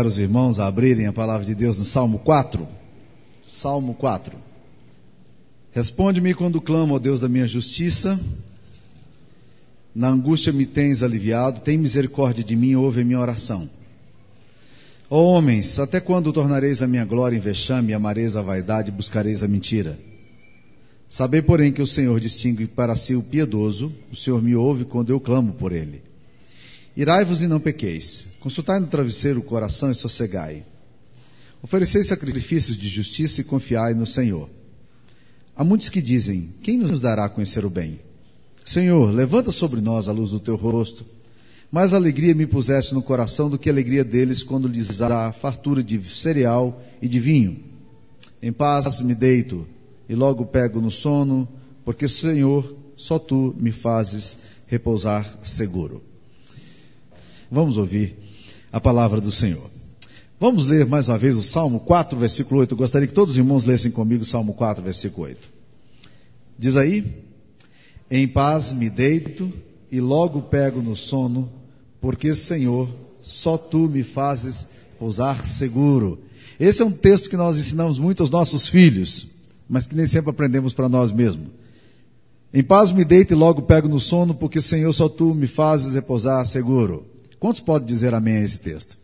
convidar os irmãos a abrirem a palavra de Deus no Salmo 4. Salmo 4. Responde-me quando clamo, ó Deus da minha justiça. Na angústia me tens aliviado, tem misericórdia de mim, ouve a minha oração. Ó homens, até quando tornareis a minha glória em vexame, amareis a vaidade e buscareis a mentira? Sabei, porém, que o Senhor distingue para si o piedoso, o Senhor me ouve quando eu clamo por ele. Irai-vos e não pequeis. Consultai no travesseiro o coração e sossegai. Oferecei sacrifícios de justiça e confiai no Senhor. Há muitos que dizem: Quem nos dará a conhecer o bem? Senhor, levanta sobre nós a luz do teu rosto. Mais alegria me puseste no coração do que a alegria deles quando lhes dá fartura de cereal e de vinho. Em paz me deito e logo pego no sono, porque, Senhor, só tu me fazes repousar seguro. Vamos ouvir a palavra do Senhor. Vamos ler mais uma vez o Salmo 4, versículo 8. Eu gostaria que todos os irmãos lessem comigo o Salmo 4, versículo 8. Diz aí: Em paz me deito e logo pego no sono, porque, Senhor, só tu me fazes pousar seguro. Esse é um texto que nós ensinamos muito aos nossos filhos, mas que nem sempre aprendemos para nós mesmos. Em paz me deito e logo pego no sono, porque, Senhor, só tu me fazes repousar seguro. Quantos podem dizer amém a esse texto?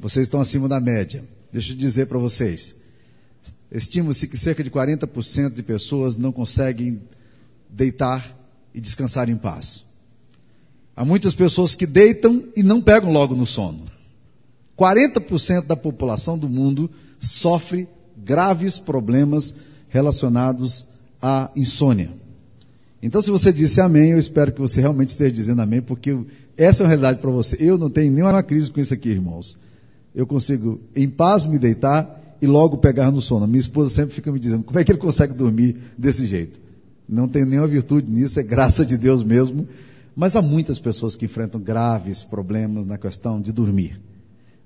Vocês estão acima da média. Deixa eu dizer para vocês. Estima-se que cerca de 40% de pessoas não conseguem deitar e descansar em paz. Há muitas pessoas que deitam e não pegam logo no sono. 40% da população do mundo sofre graves problemas relacionados à insônia. Então, se você disse amém, eu espero que você realmente esteja dizendo amém, porque essa é uma realidade para você. Eu não tenho nenhuma crise com isso aqui, irmãos. Eu consigo, em paz, me deitar e logo pegar no sono. Minha esposa sempre fica me dizendo, como é que ele consegue dormir desse jeito? Não tenho nenhuma virtude nisso, é graça de Deus mesmo. Mas há muitas pessoas que enfrentam graves problemas na questão de dormir.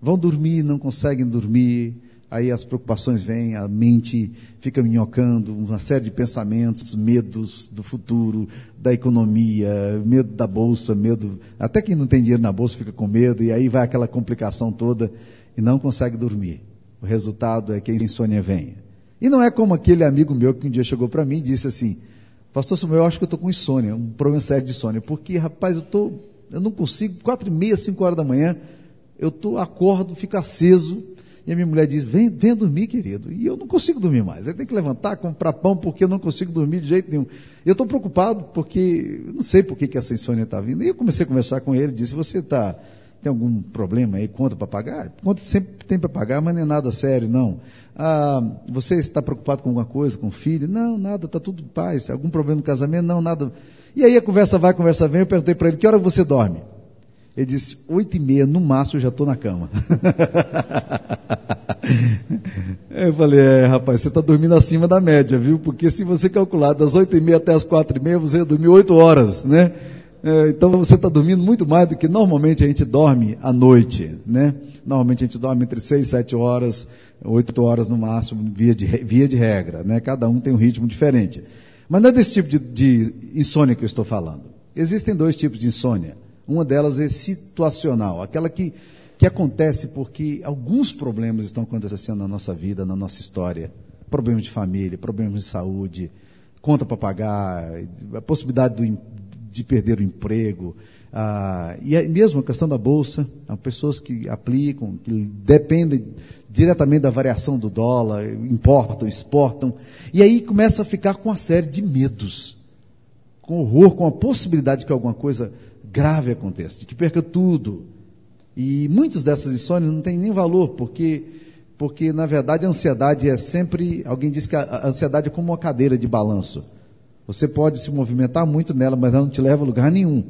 Vão dormir, não conseguem dormir, aí as preocupações vêm, a mente fica minhocando, uma série de pensamentos, medos do futuro, da economia, medo da bolsa, medo. Até quem não tem dinheiro na bolsa fica com medo, e aí vai aquela complicação toda e não consegue dormir. O resultado é que a insônia vem. E não é como aquele amigo meu que um dia chegou para mim e disse assim: Pastor Samuel, eu acho que eu estou com insônia, um problema sério de insônia, porque, rapaz, eu, tô, eu não consigo, quatro e meia, cinco horas da manhã, eu tô, acordo, fico aceso, e a minha mulher diz: vem, venha dormir, querido. E eu não consigo dormir mais. Eu tenho que levantar, comprar pão, porque eu não consigo dormir de jeito nenhum. Eu estou preocupado porque eu não sei por que, que essa insônia está vindo. E eu comecei a conversar com ele, disse: Você tá, tem algum problema aí, conta para pagar? Conta sempre tem para pagar, mas não é nada sério, não. Ah, você está preocupado com alguma coisa, com o filho? Não, nada, está tudo em paz. Algum problema no casamento? Não, nada. E aí a conversa vai, a conversa vem. Eu perguntei para ele: Que hora você dorme? Ele disse, oito e meia, no máximo eu já estou na cama. eu falei, é, rapaz, você está dormindo acima da média, viu? Porque se você calcular das oito e meia até as quatro e meia, você dormiu oito horas, né? É, então você está dormindo muito mais do que normalmente a gente dorme à noite, né? Normalmente a gente dorme entre seis sete horas, oito horas no máximo, via de, via de regra, né? Cada um tem um ritmo diferente. Mas não é desse tipo de, de insônia que eu estou falando. Existem dois tipos de insônia. Uma delas é situacional, aquela que, que acontece porque alguns problemas estão acontecendo na nossa vida, na nossa história. Problemas de família, problemas de saúde, conta para pagar, a possibilidade do, de perder o emprego. Ah, e mesmo a questão da bolsa, há pessoas que aplicam, que dependem diretamente da variação do dólar, importam, exportam, e aí começa a ficar com uma série de medos, com horror, com a possibilidade de que alguma coisa grave aconteça, de que perca tudo. E muitas dessas insônias não têm nem valor, porque, porque na verdade a ansiedade é sempre. Alguém diz que a ansiedade é como uma cadeira de balanço. Você pode se movimentar muito nela, mas ela não te leva a lugar nenhum.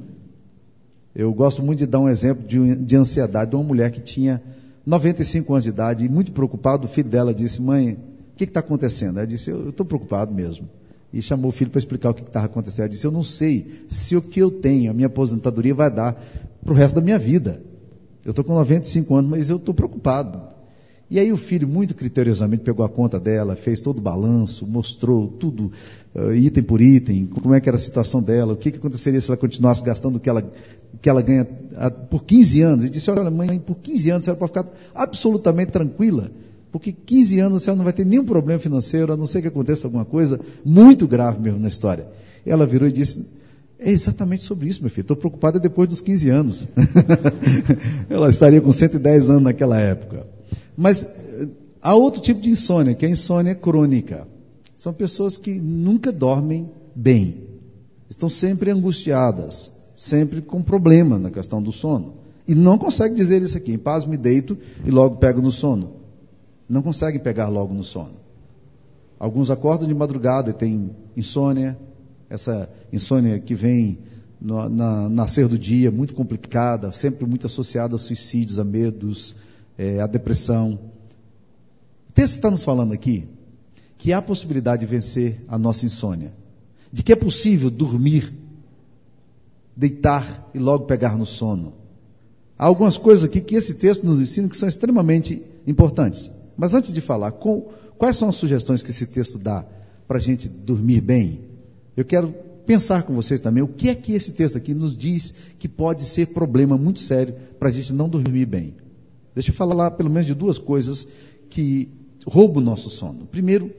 Eu gosto muito de dar um exemplo de, de ansiedade de uma mulher que tinha 95 anos de idade e muito preocupado, o filho dela disse: Mãe, o que está acontecendo? Ela disse: Eu estou preocupado mesmo e chamou o filho para explicar o que estava acontecendo. Ela disse: Eu não sei se o que eu tenho, a minha aposentadoria, vai dar para o resto da minha vida. Eu estou com 95 anos, mas eu estou preocupado. E aí o filho, muito criteriosamente, pegou a conta dela, fez todo o balanço, mostrou tudo, uh, item por item, como é que era a situação dela, o que, que aconteceria se ela continuasse gastando o que ela que ela ganha por 15 anos, e disse: Olha, mãe, por 15 anos a senhora pode ficar absolutamente tranquila, porque 15 anos a senhora não vai ter nenhum problema financeiro, a não ser que aconteça alguma coisa muito grave mesmo na história. Ela virou e disse: É exatamente sobre isso, meu filho, estou preocupada depois dos 15 anos. ela estaria com 110 anos naquela época. Mas eh, há outro tipo de insônia, que é a insônia crônica. São pessoas que nunca dormem bem, estão sempre angustiadas sempre com problema na questão do sono. E não consegue dizer isso aqui, em paz me deito e logo pego no sono. Não consegue pegar logo no sono. Alguns acordam de madrugada e têm insônia, essa insônia que vem no na, nascer do dia, muito complicada, sempre muito associada a suicídios, a medos, é, a depressão. O texto está nos falando aqui que há possibilidade de vencer a nossa insônia, de que é possível dormir deitar e logo pegar no sono. Há algumas coisas aqui que esse texto nos ensina que são extremamente importantes. Mas antes de falar, com, quais são as sugestões que esse texto dá para a gente dormir bem? Eu quero pensar com vocês também o que é que esse texto aqui nos diz que pode ser problema muito sério para a gente não dormir bem. Deixa eu falar pelo menos de duas coisas que roubam o nosso sono. Primeiro,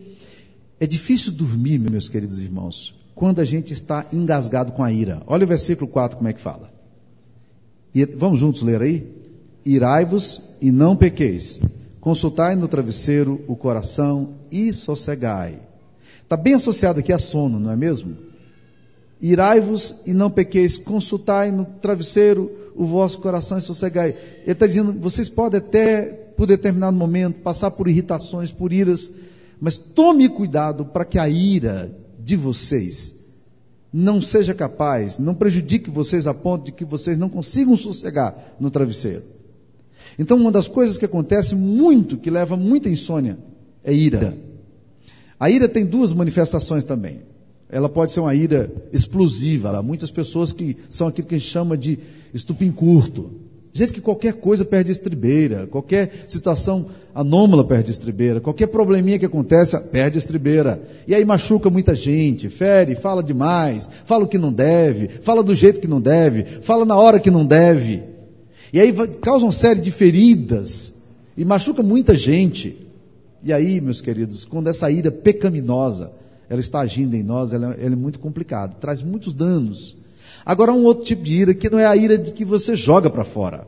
é difícil dormir, meus queridos irmãos, quando a gente está engasgado com a ira. Olha o versículo 4 como é que fala. E, vamos juntos ler aí? Irai-vos e não pequeis. Consultai no travesseiro o coração e sossegai. Está bem associado aqui a sono, não é mesmo? Irai-vos e não pequeis. Consultai no travesseiro o vosso coração e sossegai. Ele está dizendo, vocês podem até, por determinado momento, passar por irritações, por iras, mas tome cuidado para que a ira de vocês não seja capaz, não prejudique vocês a ponto de que vocês não consigam sossegar no travesseiro. Então, uma das coisas que acontece muito, que leva muita insônia, é ira. A ira tem duas manifestações também. Ela pode ser uma ira explosiva. Há muitas pessoas que são aquilo que a gente chama de estupim curto. Gente que qualquer coisa perde estribeira, qualquer situação anômala perde estribeira, qualquer probleminha que acontece perde estribeira. E aí machuca muita gente, fere, fala demais, fala o que não deve, fala do jeito que não deve, fala na hora que não deve. E aí causa uma série de feridas e machuca muita gente. E aí, meus queridos, quando essa ira pecaminosa ela está agindo em nós, ela, ela é muito complicada, traz muitos danos. Agora, um outro tipo de ira que não é a ira de que você joga para fora,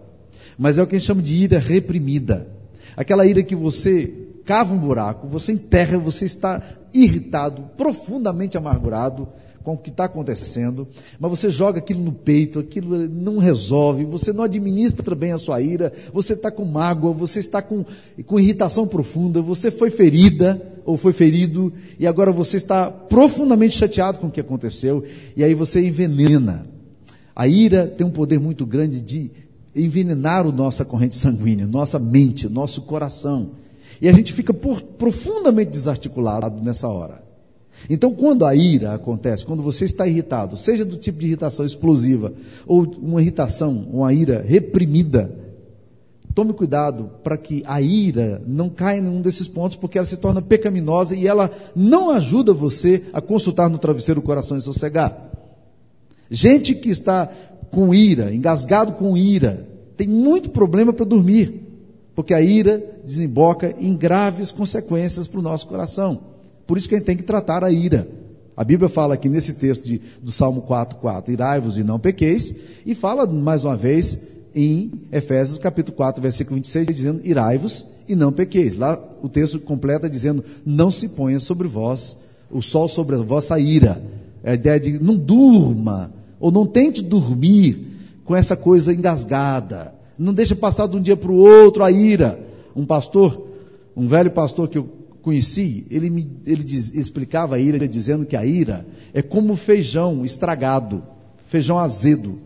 mas é o que a gente chama de ira reprimida. Aquela ira que você cava um buraco, você enterra, você está irritado, profundamente amargurado com o que está acontecendo, mas você joga aquilo no peito, aquilo não resolve, você não administra bem a sua ira, você está com mágoa, você está com, com irritação profunda, você foi ferida ou foi ferido e agora você está profundamente chateado com o que aconteceu e aí você envenena. A ira tem um poder muito grande de envenenar a nossa corrente sanguínea, nossa mente, nosso coração. E a gente fica por, profundamente desarticulado nessa hora. Então, quando a ira acontece, quando você está irritado, seja do tipo de irritação explosiva ou uma irritação, uma ira reprimida, tome cuidado para que a ira não caia em um desses pontos, porque ela se torna pecaminosa e ela não ajuda você a consultar no travesseiro o coração e sossegar. Gente que está com ira, engasgado com ira, tem muito problema para dormir, porque a ira desemboca em graves consequências para o nosso coração. Por isso que a gente tem que tratar a ira. A Bíblia fala aqui nesse texto de, do Salmo 4,4, irai-vos e não pequeis, e fala mais uma vez em Efésios capítulo 4, versículo 26, dizendo, irai-vos e não pequeis. Lá o texto completa dizendo, não se ponha sobre vós o sol sobre a vossa ira. É a ideia de não durma, ou não tente dormir com essa coisa engasgada. Não deixe passar de um dia para o outro a ira. Um pastor, um velho pastor que eu conheci, ele, me, ele, diz, explicava a ira dizendo que a ira é como feijão estragado, feijão azedo.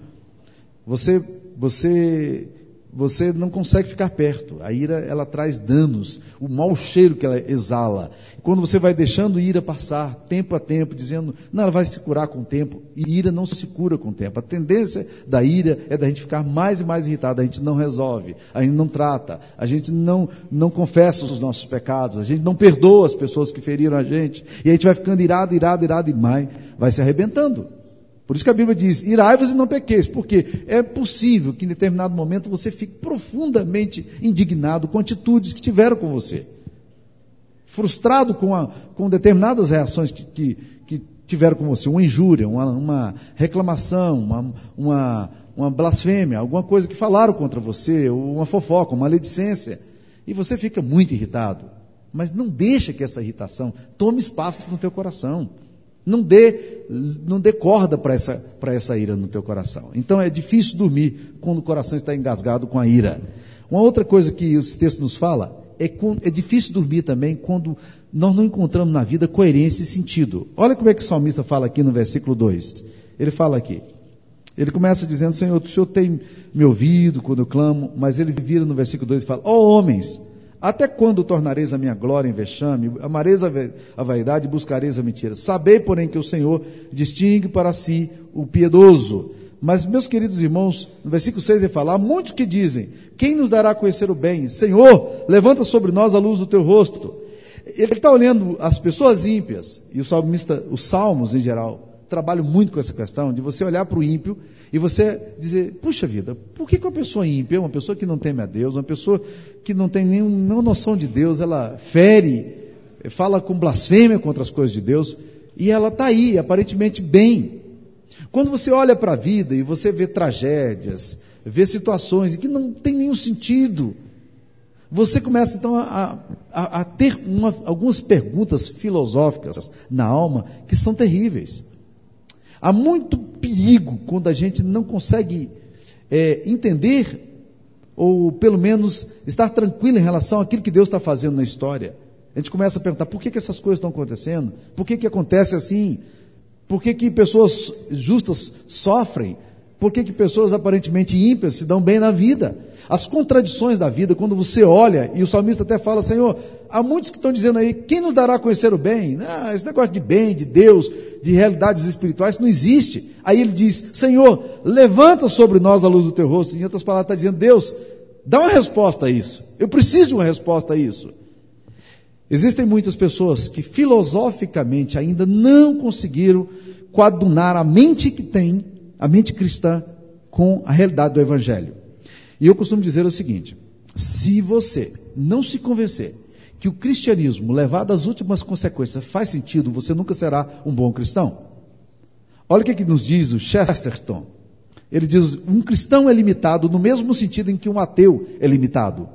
Você, você você não consegue ficar perto. A ira, ela traz danos, o mau cheiro que ela exala. Quando você vai deixando ira passar, tempo a tempo, dizendo, não, ela vai se curar com o tempo, e ira não se cura com o tempo. A tendência da ira é da gente ficar mais e mais irritado, a gente não resolve, a gente não trata, a gente não, não confessa os nossos pecados, a gente não perdoa as pessoas que feriram a gente, e a gente vai ficando irado, irado, irado, e mais, vai se arrebentando. Por isso que a Bíblia diz: irai-vos e não pequeis, porque é possível que em determinado momento você fique profundamente indignado com atitudes que tiveram com você, frustrado com, a, com determinadas reações que, que, que, tiveram com você, uma injúria, uma, uma reclamação, uma, uma, uma blasfêmia, alguma coisa que falaram contra você, uma fofoca, uma maledicência, e você fica muito irritado. Mas não deixa que essa irritação tome espaço no teu coração. Não dê, não dê corda para essa, essa ira no teu coração. Então é difícil dormir quando o coração está engasgado com a ira. Uma outra coisa que esse texto nos fala é, é difícil dormir também quando nós não encontramos na vida coerência e sentido. Olha como é que o salmista fala aqui no versículo 2. Ele fala aqui. Ele começa dizendo, Senhor, o Senhor tem me ouvido quando eu clamo, mas ele vira no versículo 2 e fala, ó oh, homens, até quando tornareis a minha glória em vexame? Amareis a vaidade e buscareis a mentira. Sabei, porém, que o Senhor distingue para si o piedoso. Mas, meus queridos irmãos, no versículo 6 ele fala: há muitos que dizem: Quem nos dará a conhecer o bem? Senhor, levanta sobre nós a luz do teu rosto. Ele está olhando as pessoas ímpias, e o salmista, os salmos em geral, trabalho muito com essa questão de você olhar para o ímpio e você dizer, puxa vida, por que, que uma pessoa ímpia, uma pessoa que não teme a Deus, uma pessoa que não tem nenhuma noção de Deus, ela fere, fala com blasfêmia contra as coisas de Deus, e ela está aí, aparentemente bem. Quando você olha para a vida e você vê tragédias, vê situações que não tem nenhum sentido, você começa então a, a, a ter uma, algumas perguntas filosóficas na alma que são terríveis. Há muito perigo quando a gente não consegue é, entender, ou pelo menos estar tranquilo em relação àquilo que Deus está fazendo na história. A gente começa a perguntar por que, que essas coisas estão acontecendo? Por que, que acontece assim? Por que, que pessoas justas sofrem? Por que, que pessoas aparentemente ímpias se dão bem na vida? As contradições da vida, quando você olha, e o salmista até fala, Senhor, há muitos que estão dizendo aí, quem nos dará a conhecer o bem? Ah, esse negócio de bem, de Deus, de realidades espirituais, não existe. Aí ele diz, Senhor, levanta sobre nós a luz do teu rosto. Em outras palavras, está dizendo, Deus, dá uma resposta a isso. Eu preciso de uma resposta a isso. Existem muitas pessoas que filosoficamente ainda não conseguiram coadunar a mente que tem a mente cristã com a realidade do Evangelho. E eu costumo dizer o seguinte: se você não se convencer que o cristianismo, levado às últimas consequências, faz sentido, você nunca será um bom cristão. Olha o que, que nos diz o Chesterton. Ele diz: um cristão é limitado no mesmo sentido em que um ateu é limitado.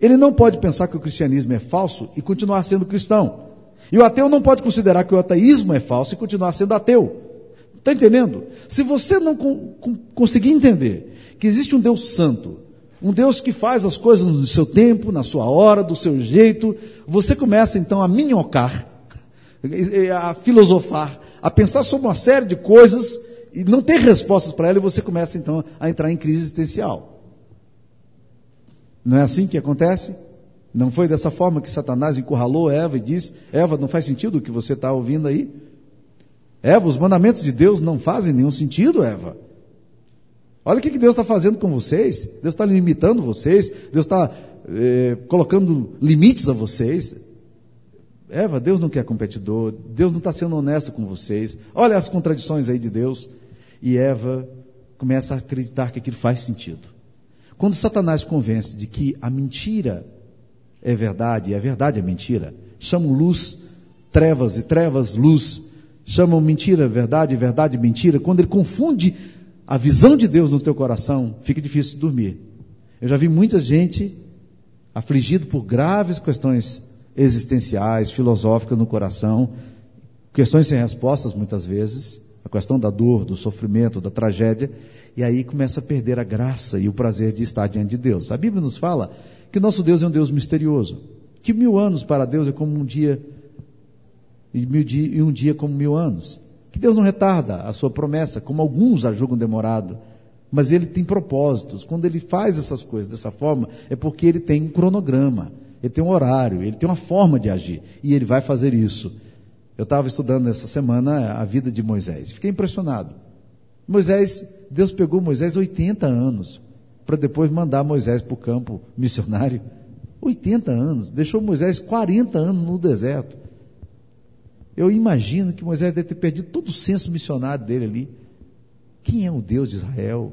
Ele não pode pensar que o cristianismo é falso e continuar sendo cristão. E o ateu não pode considerar que o ateísmo é falso e continuar sendo ateu. Está entendendo? Se você não conseguir entender que existe um Deus santo, um Deus que faz as coisas no seu tempo, na sua hora, do seu jeito, você começa então a minhocar, a filosofar, a pensar sobre uma série de coisas e não ter respostas para ela, e você começa então a entrar em crise existencial. Não é assim que acontece? Não foi dessa forma que Satanás encurralou Eva e disse: Eva, não faz sentido o que você está ouvindo aí? Eva, os mandamentos de Deus não fazem nenhum sentido, Eva. Olha o que Deus está fazendo com vocês. Deus está limitando vocês. Deus está é, colocando limites a vocês. Eva, Deus não quer competidor. Deus não está sendo honesto com vocês. Olha as contradições aí de Deus. E Eva começa a acreditar que aquilo faz sentido. Quando Satanás convence de que a mentira é verdade e a verdade é mentira, chamam luz trevas e trevas luz chamam mentira verdade, verdade mentira, quando ele confunde a visão de Deus no teu coração, fica difícil de dormir. Eu já vi muita gente afligido por graves questões existenciais, filosóficas no coração, questões sem respostas muitas vezes, a questão da dor, do sofrimento, da tragédia, e aí começa a perder a graça e o prazer de estar diante de Deus. A Bíblia nos fala que nosso Deus é um Deus misterioso, que mil anos para Deus é como um dia e, um dia como mil anos. Que Deus não retarda a sua promessa, como alguns a julgam demorado. Mas ele tem propósitos. Quando ele faz essas coisas dessa forma, é porque ele tem um cronograma, ele tem um horário, ele tem uma forma de agir. E ele vai fazer isso. Eu estava estudando essa semana a vida de Moisés. Fiquei impressionado. Moisés, Deus pegou Moisés 80 anos para depois mandar Moisés para o campo missionário. 80 anos. Deixou Moisés 40 anos no deserto. Eu imagino que Moisés deve ter perdido todo o senso missionário dele ali. Quem é o Deus de Israel?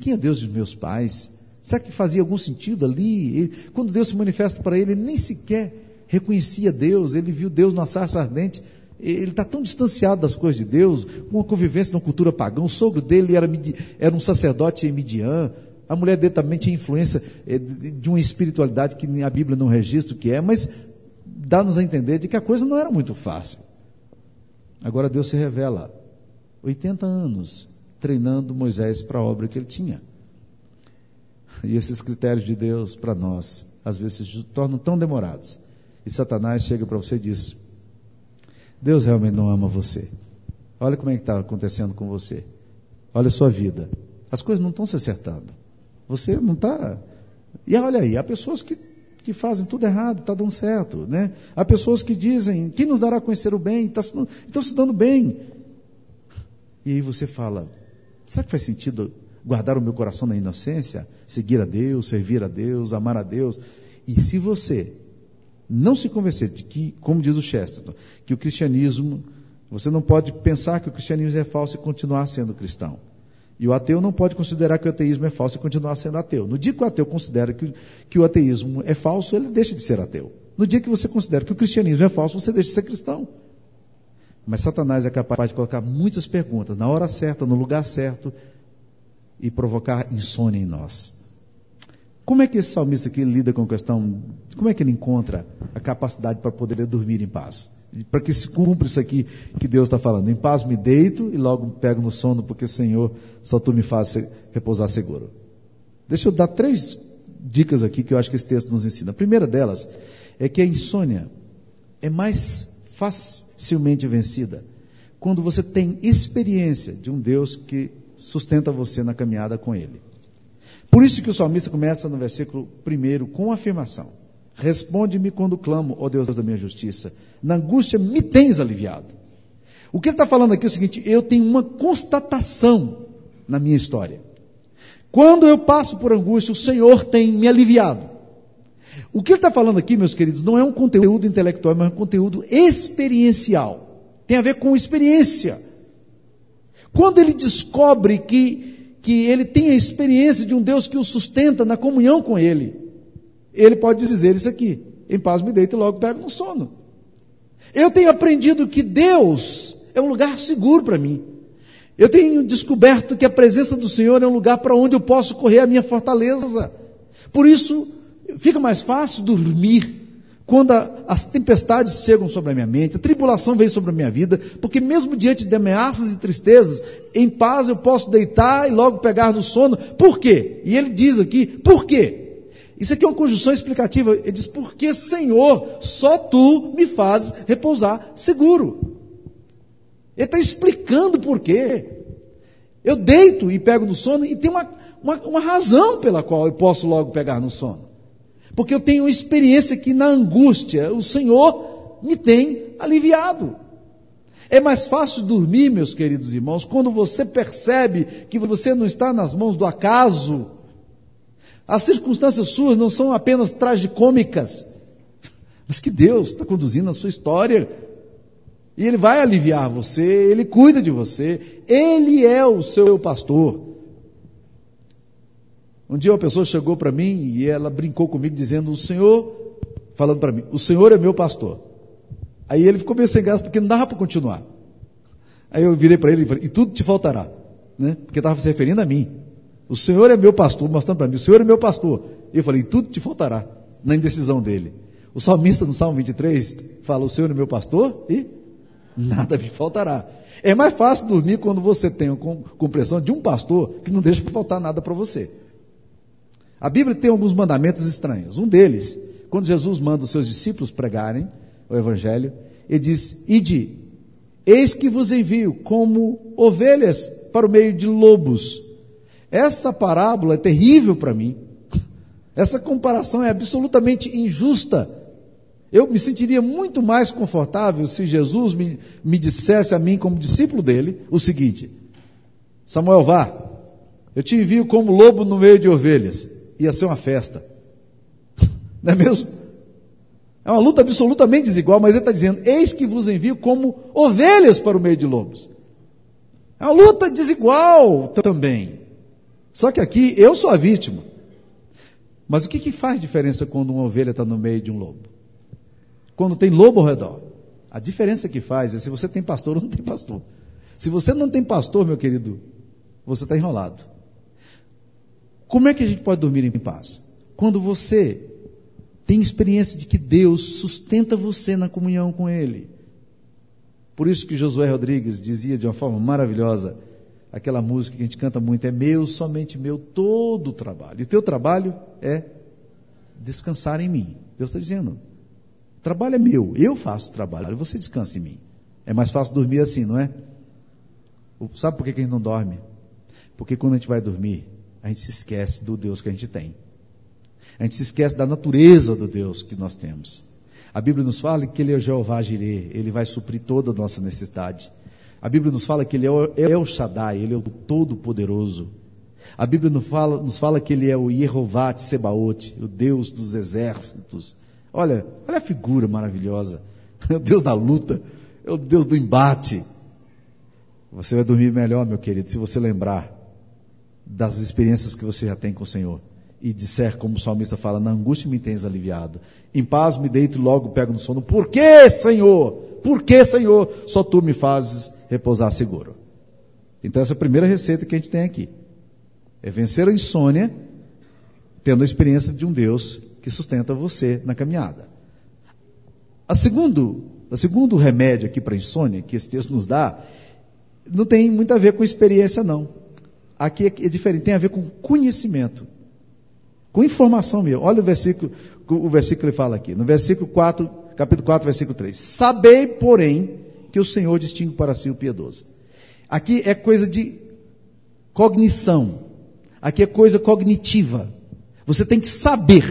Quem é o Deus dos meus pais? Será que fazia algum sentido ali? Ele, quando Deus se manifesta para ele, ele nem sequer reconhecia Deus, ele viu Deus na sarça ardente. Ele está tão distanciado das coisas de Deus, com uma convivência numa cultura pagã. O sogro dele era, era um sacerdote em Midian. A mulher dele também tinha influência eh, de uma espiritualidade que a Bíblia não registra o que é, mas dá-nos a entender de que a coisa não era muito fácil. Agora Deus se revela. 80 anos treinando Moisés para a obra que ele tinha. E esses critérios de Deus para nós, às vezes, se tornam tão demorados. E Satanás chega para você e diz: Deus realmente não ama você. Olha como é que está acontecendo com você. Olha a sua vida. As coisas não estão se acertando. Você não está. E olha aí, há pessoas que, que fazem tudo errado, está dando certo. Né? Há pessoas que dizem: quem nos dará a conhecer o bem? Tá estão se dando bem. E aí você fala: será que faz sentido guardar o meu coração na inocência? Seguir a Deus, servir a Deus, amar a Deus? E se você não se convencer de que, como diz o Chesterton, que o cristianismo, você não pode pensar que o cristianismo é falso e continuar sendo cristão. E o ateu não pode considerar que o ateísmo é falso e continuar sendo ateu. No dia que o ateu considera que, que o ateísmo é falso, ele deixa de ser ateu. No dia que você considera que o cristianismo é falso, você deixa de ser cristão. Mas Satanás é capaz de colocar muitas perguntas na hora certa, no lugar certo, e provocar insônia em nós. Como é que esse salmista aqui lida com a questão, como é que ele encontra a capacidade para poder dormir em paz? Para que se cumpra isso aqui que Deus está falando. Em paz me deito e logo pego no sono, porque Senhor, só tu me faz repousar seguro. Deixa eu dar três dicas aqui que eu acho que esse texto nos ensina. A primeira delas é que a insônia é mais facilmente vencida quando você tem experiência de um Deus que sustenta você na caminhada com Ele. Por isso que o salmista começa no versículo 1 com afirmação: Responde-me quando clamo, ó Deus da minha justiça. Na angústia me tens aliviado. O que ele está falando aqui é o seguinte: eu tenho uma constatação na minha história. Quando eu passo por angústia, o Senhor tem me aliviado. O que ele está falando aqui, meus queridos, não é um conteúdo intelectual, mas é um conteúdo experiencial. Tem a ver com experiência. Quando ele descobre que que ele tem a experiência de um Deus que o sustenta na comunhão com ele, ele pode dizer isso aqui: em paz me deito e logo pego no sono. Eu tenho aprendido que Deus é um lugar seguro para mim. Eu tenho descoberto que a presença do Senhor é um lugar para onde eu posso correr a minha fortaleza. Por isso, fica mais fácil dormir quando a, as tempestades chegam sobre a minha mente, a tribulação vem sobre a minha vida, porque mesmo diante de ameaças e tristezas, em paz eu posso deitar e logo pegar no sono. Por quê? E ele diz aqui, por quê? Isso aqui é uma conjunção explicativa. Ele diz, porque Senhor, só tu me fazes repousar seguro. Ele está explicando por quê. Eu deito e pego no sono e tem uma, uma, uma razão pela qual eu posso logo pegar no sono. Porque eu tenho experiência que na angústia o Senhor me tem aliviado. É mais fácil dormir, meus queridos irmãos, quando você percebe que você não está nas mãos do acaso. As circunstâncias suas não são apenas tragicômicas, mas que Deus está conduzindo a sua história. E Ele vai aliviar você, Ele cuida de você, Ele é o seu pastor. Um dia uma pessoa chegou para mim e ela brincou comigo dizendo: O Senhor, falando para mim, o Senhor é meu pastor. Aí ele ficou meio sem graça porque não dava para continuar. Aí eu virei para ele e falei: E tudo te faltará, né? Porque estava se referindo a mim. O Senhor é meu pastor, mostrando para mim: O Senhor é meu pastor. E eu falei: Tudo te faltará, na indecisão dele. O salmista no Salmo 23 fala: O Senhor é meu pastor e nada me faltará. É mais fácil dormir quando você tem a compreensão de um pastor que não deixa faltar nada para você. A Bíblia tem alguns mandamentos estranhos. Um deles, quando Jesus manda os seus discípulos pregarem o Evangelho, ele diz: Ide, eis que vos envio como ovelhas para o meio de lobos. Essa parábola é terrível para mim. Essa comparação é absolutamente injusta. Eu me sentiria muito mais confortável se Jesus me, me dissesse a mim, como discípulo dele, o seguinte: Samuel, vá, eu te envio como lobo no meio de ovelhas ia ser uma festa. Não é mesmo? É uma luta absolutamente desigual, mas ele está dizendo: Eis que vos envio como ovelhas para o meio de lobos. É uma luta desigual também. Só que aqui eu sou a vítima. Mas o que, que faz diferença quando uma ovelha está no meio de um lobo? Quando tem lobo ao redor? A diferença que faz é se você tem pastor ou não tem pastor. Se você não tem pastor, meu querido, você está enrolado. Como é que a gente pode dormir em paz? Quando você tem experiência de que Deus sustenta você na comunhão com Ele. Por isso que Josué Rodrigues dizia de uma forma maravilhosa, aquela música que a gente canta muito, é meu, somente meu, todo o trabalho. E o teu trabalho é descansar em mim. Deus está dizendo, o trabalho é meu, eu faço o trabalho, você descansa em mim. É mais fácil dormir assim, não é? Sabe por que a gente não dorme? Porque quando a gente vai dormir, a gente se esquece do Deus que a gente tem. A gente se esquece da natureza do Deus que nós temos. A Bíblia nos fala que Ele é o Jeová Jireh, Ele vai suprir toda a nossa necessidade. A Bíblia nos fala que Ele é o Shaddai, Ele é o Todo-Poderoso. A Bíblia nos fala, nos fala que Ele é o Yehová Sebaot, o Deus dos exércitos. Olha, olha a figura maravilhosa. É o Deus da luta, é o Deus do embate. Você vai dormir melhor, meu querido, se você lembrar das experiências que você já tem com o Senhor e disser, como o salmista fala, na angústia me tens aliviado. Em paz me deito e logo pego no sono. Por que, Senhor? Por que, Senhor? Só tu me fazes repousar seguro. Então essa é a primeira receita que a gente tem aqui. É vencer a insônia tendo a experiência de um Deus que sustenta você na caminhada. A segundo, o segundo remédio aqui para a insônia que esse texto nos dá, não tem muito a ver com experiência não. Aqui é diferente, tem a ver com conhecimento com informação minha. Olha o versículo, o versículo que ele fala aqui, no versículo 4, capítulo 4, versículo 3. Sabei, porém, que o Senhor distingue para si o piedoso. Aqui é coisa de cognição. Aqui é coisa cognitiva. Você tem que saber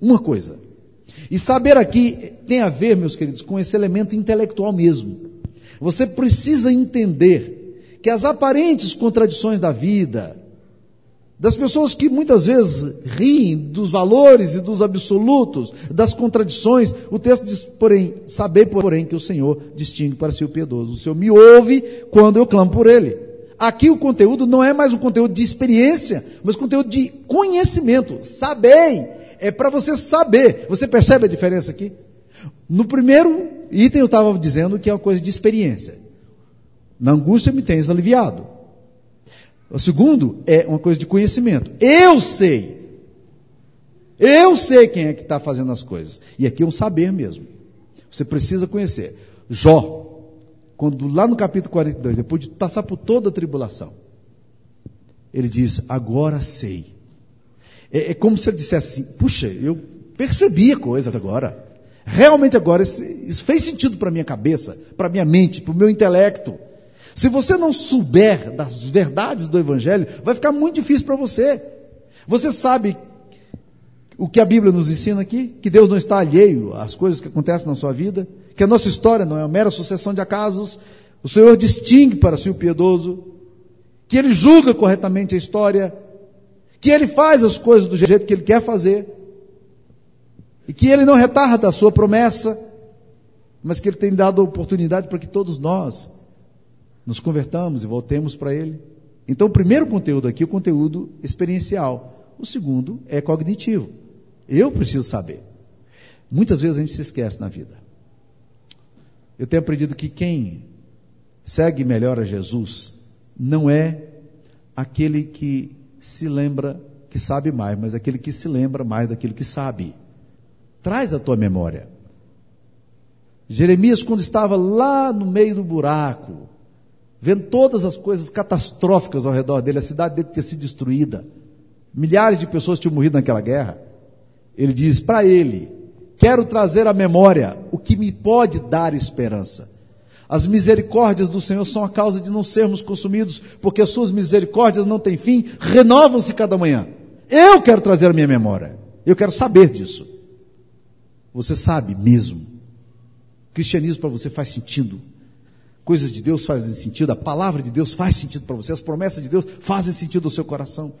uma coisa. E saber aqui tem a ver, meus queridos, com esse elemento intelectual mesmo. Você precisa entender que as aparentes contradições da vida, das pessoas que muitas vezes riem dos valores e dos absolutos, das contradições. O texto diz, porém, saber, porém, que o Senhor distingue para si o piedoso. O Senhor me ouve quando eu clamo por Ele. Aqui o conteúdo não é mais um conteúdo de experiência, mas conteúdo de conhecimento. Sabei. É para você saber. Você percebe a diferença aqui? No primeiro item eu estava dizendo que é uma coisa de experiência. Na angústia me tens aliviado. O segundo é uma coisa de conhecimento. Eu sei. Eu sei quem é que está fazendo as coisas. E aqui é um saber mesmo. Você precisa conhecer. Jó, quando lá no capítulo 42, depois de passar por toda a tribulação, ele diz: Agora sei. É, é como se ele dissesse assim: Puxa, eu percebi a coisa agora. Realmente agora, isso, isso fez sentido para minha cabeça, para minha mente, para o meu intelecto. Se você não souber das verdades do Evangelho, vai ficar muito difícil para você. Você sabe o que a Bíblia nos ensina aqui? Que Deus não está alheio às coisas que acontecem na sua vida, que a nossa história não é uma mera sucessão de acasos, o Senhor distingue para si o piedoso, que Ele julga corretamente a história, que Ele faz as coisas do jeito que Ele quer fazer, e que Ele não retarda a sua promessa, mas que Ele tem dado oportunidade para que todos nós nos convertamos e voltemos para Ele. Então, o primeiro conteúdo aqui é o conteúdo experiencial. O segundo é cognitivo. Eu preciso saber. Muitas vezes a gente se esquece na vida. Eu tenho aprendido que quem segue melhor a Jesus não é aquele que se lembra que sabe mais, mas aquele que se lembra mais daquilo que sabe. Traz a tua memória. Jeremias, quando estava lá no meio do buraco, vendo todas as coisas catastróficas ao redor dele, a cidade dele tinha sido destruída, milhares de pessoas tinham morrido naquela guerra. Ele diz para ele: Quero trazer à memória o que me pode dar esperança. As misericórdias do Senhor são a causa de não sermos consumidos, porque as suas misericórdias não têm fim, renovam-se cada manhã. Eu quero trazer à minha memória. Eu quero saber disso. Você sabe mesmo. O cristianismo para você faz sentido coisas de Deus fazem sentido, a palavra de Deus faz sentido para você, as promessas de Deus fazem sentido ao seu coração.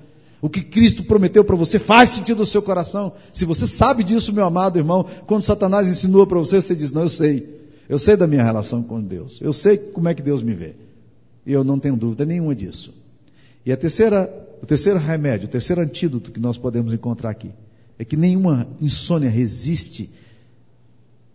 O que Cristo prometeu para você faz sentido ao seu coração. Se você sabe disso, meu amado irmão, quando Satanás insinua para você, você diz: Não, eu sei. Eu sei da minha relação com Deus. Eu sei como é que Deus me vê. E eu não tenho dúvida nenhuma disso. E a terceira, o terceiro remédio, o terceiro antídoto que nós podemos encontrar aqui, é que nenhuma insônia resiste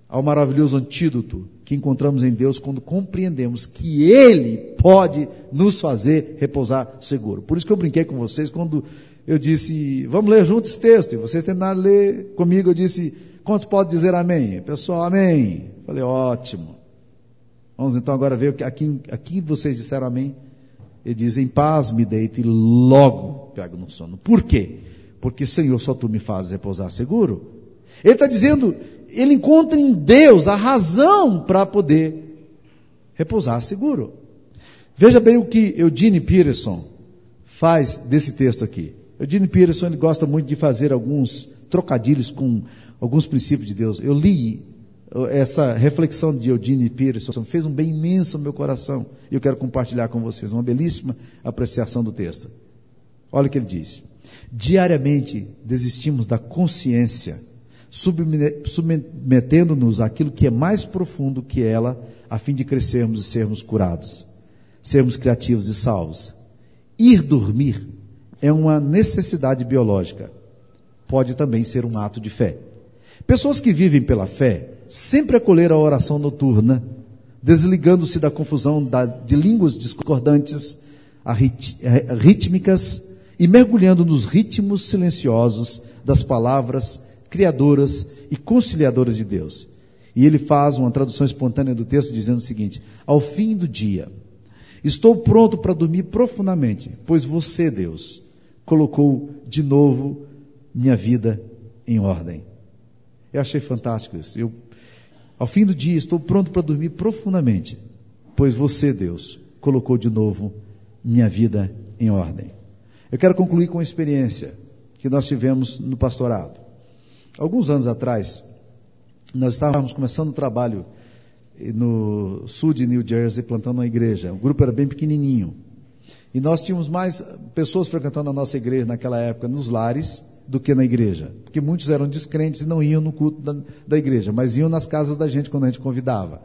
ao maravilhoso antídoto que encontramos em Deus quando compreendemos que Ele pode nos fazer repousar seguro. Por isso que eu brinquei com vocês quando eu disse, vamos ler juntos esse texto. E vocês terminaram de ler comigo, eu disse, quantos podem dizer amém? Pessoal, amém. Falei, ótimo. Vamos então agora ver aqui, aqui vocês disseram amém. Ele diz, em paz me deito e logo pego no sono. Por quê? Porque Senhor, só tu me fazes repousar seguro. Ele está dizendo, ele encontra em Deus a razão para poder repousar seguro. Veja bem o que Eugene Peterson faz desse texto aqui. Eugene Peterson ele gosta muito de fazer alguns trocadilhos com alguns princípios de Deus. Eu li essa reflexão de Eugene Peterson, fez um bem imenso ao meu coração. E eu quero compartilhar com vocês uma belíssima apreciação do texto. Olha o que ele diz. Diariamente desistimos da consciência submetendo-nos àquilo que é mais profundo que ela, a fim de crescermos e sermos curados, sermos criativos e salvos. Ir dormir é uma necessidade biológica. Pode também ser um ato de fé. Pessoas que vivem pela fé sempre acolheram a oração noturna, desligando-se da confusão de línguas discordantes, rítmicas e mergulhando nos ritmos silenciosos das palavras criadoras e conciliadoras de Deus. E ele faz uma tradução espontânea do texto dizendo o seguinte: Ao fim do dia, estou pronto para dormir profundamente, pois você, Deus, colocou de novo minha vida em ordem. Eu achei fantástico isso. Eu, ao fim do dia, estou pronto para dormir profundamente, pois você, Deus, colocou de novo minha vida em ordem. Eu quero concluir com uma experiência que nós tivemos no pastorado. Alguns anos atrás, nós estávamos começando um trabalho no sul de New Jersey, plantando uma igreja. O grupo era bem pequenininho. E nós tínhamos mais pessoas frequentando a nossa igreja naquela época nos lares do que na igreja. Porque muitos eram descrentes e não iam no culto da, da igreja, mas iam nas casas da gente quando a gente convidava.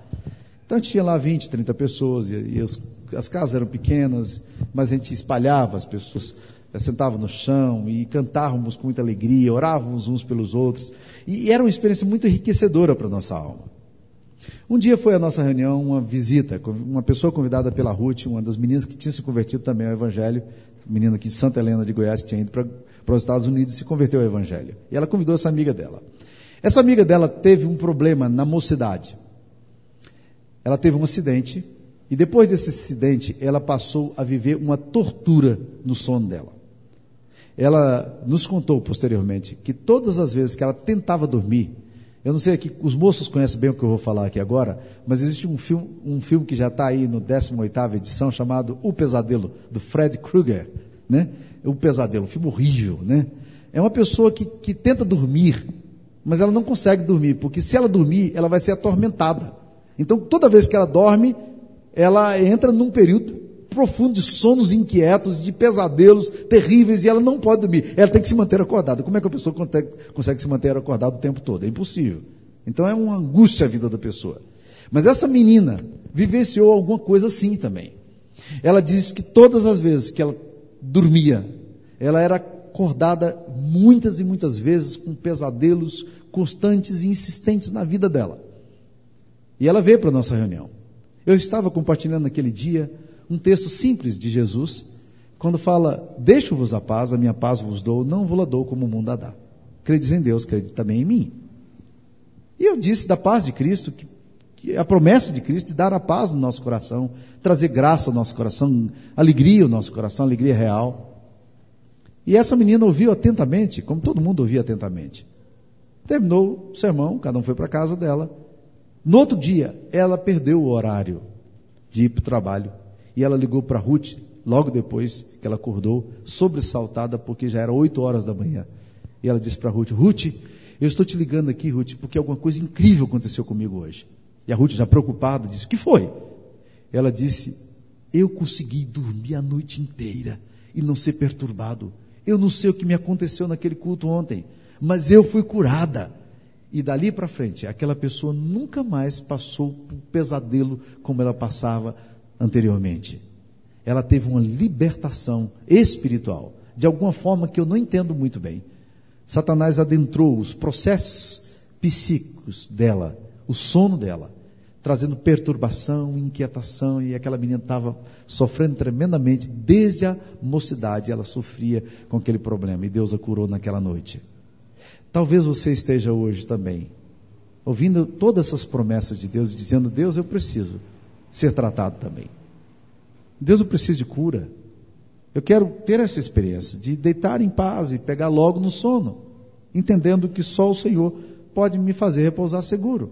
Então a gente tinha lá 20, 30 pessoas, e, e as, as casas eram pequenas, mas a gente espalhava as pessoas sentavam no chão e cantávamos com muita alegria, orávamos uns pelos outros. E era uma experiência muito enriquecedora para a nossa alma. Um dia foi a nossa reunião uma visita, uma pessoa convidada pela Ruth, uma das meninas que tinha se convertido também ao Evangelho, menina aqui de Santa Helena de Goiás, que tinha ido para, para os Estados Unidos e se converteu ao Evangelho. E ela convidou essa amiga dela. Essa amiga dela teve um problema na mocidade. Ela teve um acidente, e depois desse acidente, ela passou a viver uma tortura no sono dela. Ela nos contou posteriormente que todas as vezes que ela tentava dormir, eu não sei aqui, os moços conhecem bem o que eu vou falar aqui agora, mas existe um filme, um filme que já está aí no 18ª edição chamado O Pesadelo, do Fred Krueger, né? O Pesadelo, um filme horrível, né? É uma pessoa que, que tenta dormir, mas ela não consegue dormir, porque se ela dormir, ela vai ser atormentada. Então, toda vez que ela dorme, ela entra num período profundo de sonos inquietos, de pesadelos terríveis, e ela não pode dormir. Ela tem que se manter acordada. Como é que a pessoa consegue, se manter acordada o tempo todo? É impossível. Então é uma angústia a vida da pessoa. Mas essa menina vivenciou alguma coisa assim também. Ela disse que todas as vezes que ela dormia, ela era acordada muitas e muitas vezes com pesadelos constantes e insistentes na vida dela. E ela veio para a nossa reunião. Eu estava compartilhando naquele dia um texto simples de Jesus, quando fala: Deixo-vos a paz, a minha paz vos dou, não vos la dou como o mundo a dá. Credes em Deus, crede também em mim. E eu disse da paz de Cristo, que, que a promessa de Cristo de dar a paz no nosso coração, trazer graça ao nosso coração, alegria ao nosso coração, alegria real. E essa menina ouviu atentamente, como todo mundo ouvia atentamente. Terminou o sermão, cada um foi para casa dela. No outro dia, ela perdeu o horário de ir para o trabalho e ela ligou para Ruth, logo depois que ela acordou, sobressaltada, porque já era 8 horas da manhã. E ela disse para Ruth: Ruth, eu estou te ligando aqui, Ruth, porque alguma coisa incrível aconteceu comigo hoje. E a Ruth, já preocupada, disse: O que foi? Ela disse: Eu consegui dormir a noite inteira e não ser perturbado. Eu não sei o que me aconteceu naquele culto ontem, mas eu fui curada. E dali para frente, aquela pessoa nunca mais passou por pesadelo como ela passava anteriormente. ela teve uma libertação espiritual, de alguma forma que eu não entendo muito bem. Satanás adentrou os processos psíquicos dela, o sono dela, trazendo perturbação, inquietação, e aquela menina estava sofrendo tremendamente, desde a mocidade ela sofria com aquele problema, e Deus a curou naquela noite. Talvez você esteja hoje também, ouvindo todas essas promessas de Deus e dizendo: Deus, eu preciso ser tratado também. Deus, eu preciso de cura. Eu quero ter essa experiência de deitar em paz e pegar logo no sono, entendendo que só o Senhor pode me fazer repousar seguro.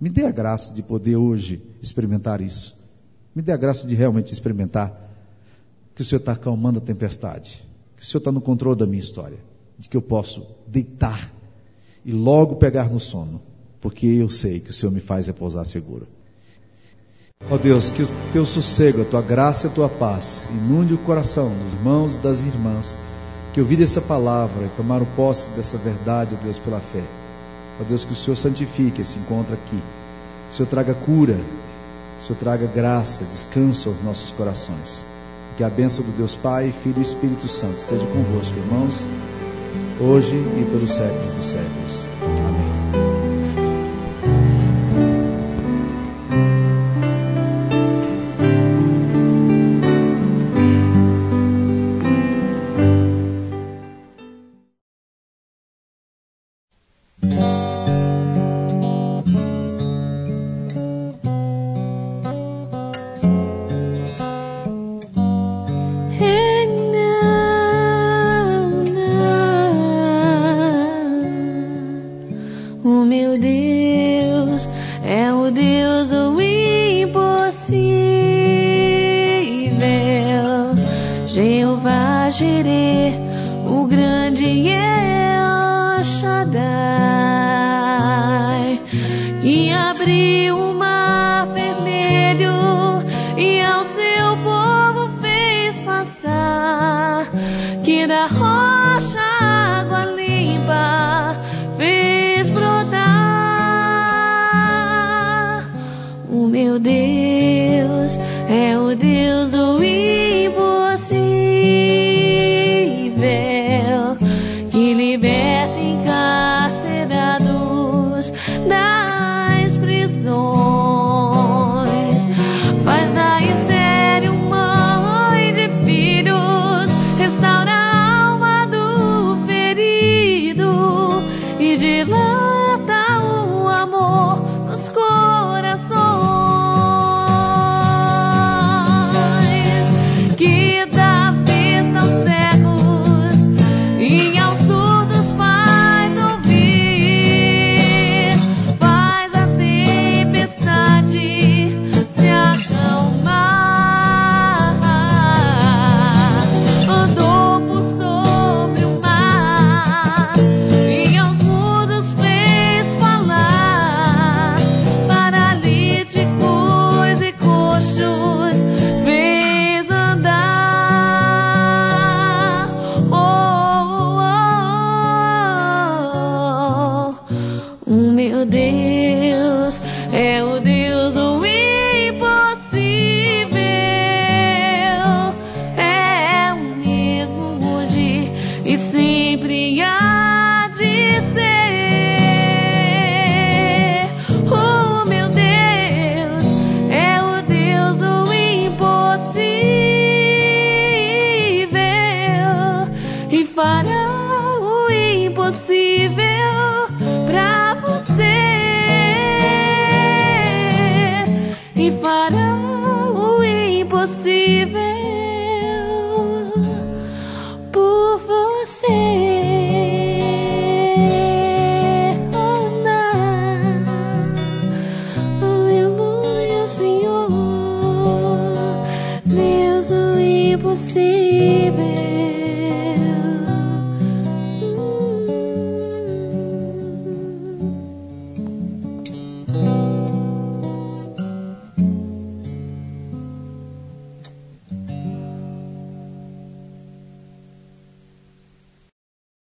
Me dê a graça de poder hoje experimentar isso. Me dê a graça de realmente experimentar que o Senhor está acalmando a tempestade, que o Senhor está no controle da minha história, de que eu posso deitar e logo pegar no sono, porque eu sei que o Senhor me faz repousar seguro. Ó oh Deus, que o teu sossego, a tua graça e a tua paz inunde o coração dos irmãos e das irmãs que ouviram essa palavra e tomaram posse dessa verdade, ó Deus, pela fé. Ó Deus, que o Senhor santifique esse encontro aqui. Que o Senhor traga cura, que o Senhor traga graça, descanso aos nossos corações. Que a bênção do Deus Pai, Filho e Espírito Santo esteja convosco, irmãos, hoje e pelos séculos dos séculos. Amém.